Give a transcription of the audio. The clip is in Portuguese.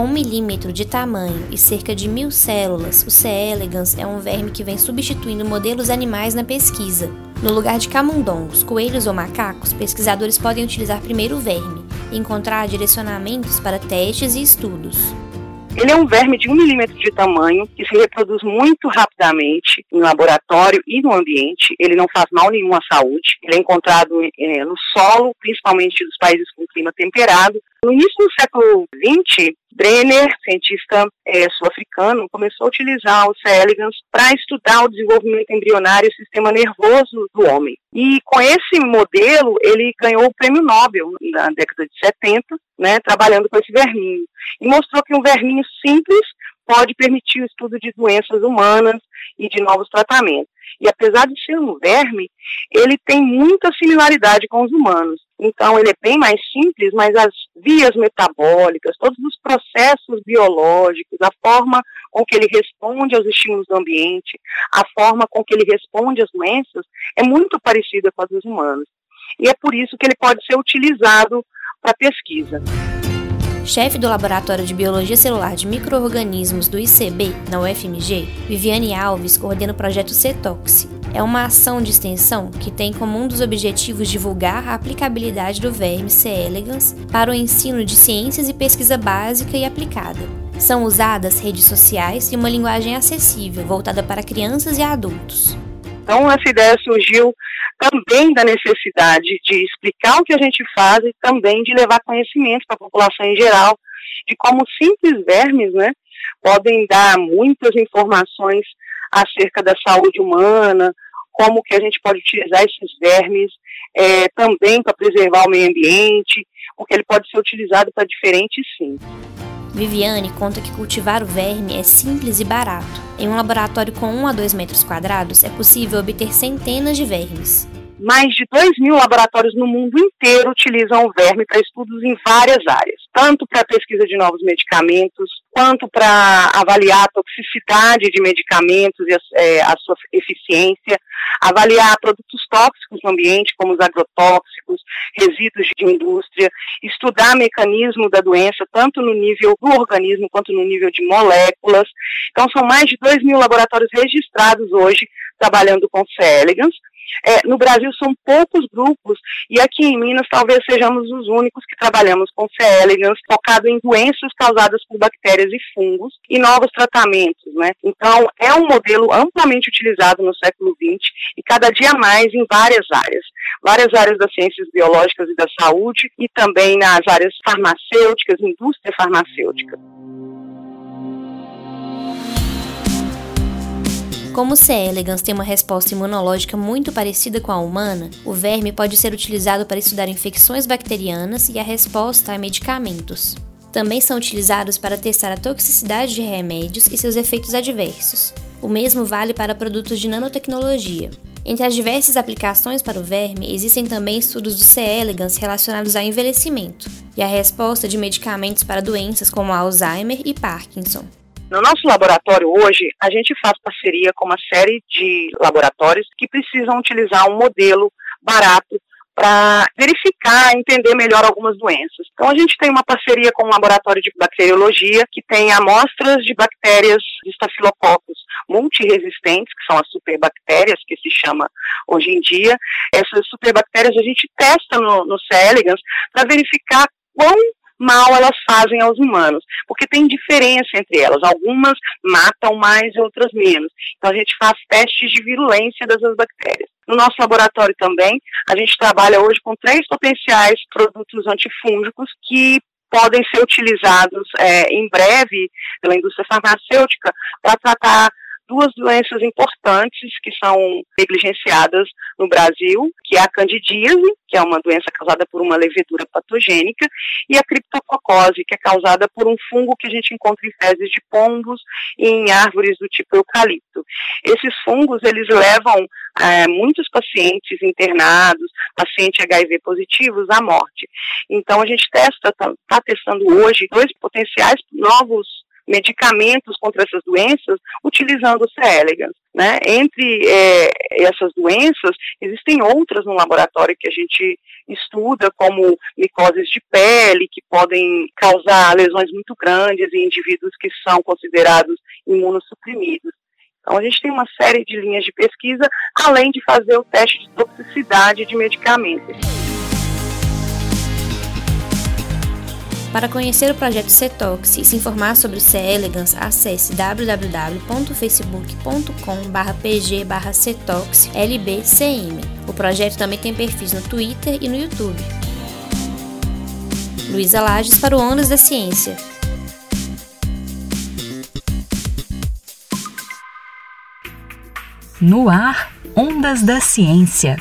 Com um milímetro de tamanho e cerca de mil células, o C. elegans é um verme que vem substituindo modelos animais na pesquisa. No lugar de camundongos, coelhos ou macacos, pesquisadores podem utilizar primeiro o verme e encontrar direcionamentos para testes e estudos. Ele é um verme de um milímetro de tamanho que se reproduz muito rapidamente em laboratório e no ambiente. Ele não faz mal nenhum à saúde. Ele é encontrado é, no solo, principalmente dos países com clima temperado. No início do século XX, Brenner, cientista é, sul-africano, começou a utilizar o C. elegans para estudar o desenvolvimento embrionário e o sistema nervoso do homem. E com esse modelo, ele ganhou o prêmio Nobel na década de 70, né, trabalhando com esse verminho. E mostrou que um verminho simples pode permitir o estudo de doenças humanas e de novos tratamentos. E apesar de ser um verme, ele tem muita similaridade com os humanos. Então, ele é bem mais simples, mas as vias metabólicas, todos os processos biológicos, a forma com que ele responde aos estímulos do ambiente, a forma com que ele responde às doenças, é muito parecida com a dos humanos. E é por isso que ele pode ser utilizado para pesquisa chefe do Laboratório de Biologia Celular de Microorganismos do ICB, na UFMG, Viviane Alves coordena o projeto CETOX. É uma ação de extensão que tem como um dos objetivos divulgar a aplicabilidade do verme C. elegans para o ensino de ciências e pesquisa básica e aplicada. São usadas redes sociais e uma linguagem acessível, voltada para crianças e adultos. Então, essa ideia surgiu também da necessidade de explicar o que a gente faz e também de levar conhecimento para a população em geral de como simples vermes, né, podem dar muitas informações acerca da saúde humana, como que a gente pode utilizar esses vermes é, também para preservar o meio ambiente, porque ele pode ser utilizado para diferentes fins. Viviane conta que cultivar o verme é simples e barato. Em um laboratório com 1 a 2 metros quadrados, é possível obter centenas de vermes mais de 2 mil laboratórios no mundo inteiro utilizam o verme para estudos em várias áreas, tanto para pesquisa de novos medicamentos, quanto para avaliar a toxicidade de medicamentos e a, é, a, sua eficiência, avaliar produtos tóxicos no ambiente, como os agrotóxicos, resíduos de indústria, estudar mecanismo da doença, tanto no nível do organismo quanto no nível de moléculas. Então, são mais de 2 mil laboratórios registrados hoje trabalhando com C. elegans, é, no Brasil são poucos grupos e aqui em Minas talvez sejamos os únicos que trabalhamos com C. elegans focado em doenças causadas por bactérias e fungos e novos tratamentos, né? Então é um modelo amplamente utilizado no século XX e cada dia mais em várias áreas, várias áreas das ciências biológicas e da saúde e também nas áreas farmacêuticas, indústria farmacêutica. Como C. elegans tem uma resposta imunológica muito parecida com a humana, o verme pode ser utilizado para estudar infecções bacterianas e a resposta a medicamentos. Também são utilizados para testar a toxicidade de remédios e seus efeitos adversos. O mesmo vale para produtos de nanotecnologia. Entre as diversas aplicações para o verme, existem também estudos do C. elegans relacionados ao envelhecimento e a resposta de medicamentos para doenças como Alzheimer e Parkinson. No nosso laboratório hoje, a gente faz parceria com uma série de laboratórios que precisam utilizar um modelo barato para verificar, entender melhor algumas doenças. Então a gente tem uma parceria com um laboratório de bacteriologia que tem amostras de bactérias de estafilococos multiresistentes, que são as superbactérias que se chama hoje em dia. Essas superbactérias a gente testa no, no para verificar quão mal elas fazem aos humanos, porque tem diferença entre elas. Algumas matam mais e outras menos. Então a gente faz testes de virulência dessas bactérias. No nosso laboratório também, a gente trabalha hoje com três potenciais produtos antifúngicos que podem ser utilizados é, em breve pela indústria farmacêutica para tratar duas doenças importantes que são negligenciadas no Brasil, que é a candidíase, que é uma doença causada por uma levedura patogênica, e a criptococose, que é causada por um fungo que a gente encontra em fezes de pombos e em árvores do tipo eucalipto. Esses fungos, eles levam é, muitos pacientes internados, pacientes HIV positivos, à morte. Então, a gente testa, está tá testando hoje dois potenciais novos medicamentos contra essas doenças utilizando o C. elegans. Né? Entre é, essas doenças, existem outras no laboratório que a gente estuda, como micoses de pele, que podem causar lesões muito grandes em indivíduos que são considerados imunossuprimidos. Então, a gente tem uma série de linhas de pesquisa, além de fazer o teste de toxicidade de medicamentos. Para conhecer o projeto Cetox e se informar sobre C. elegans, acesse www.facebook.com/pg/cetox-lbcm. O projeto também tem perfis no Twitter e no YouTube. Luísa Lages para o Ondas da Ciência. No ar, Ondas da Ciência.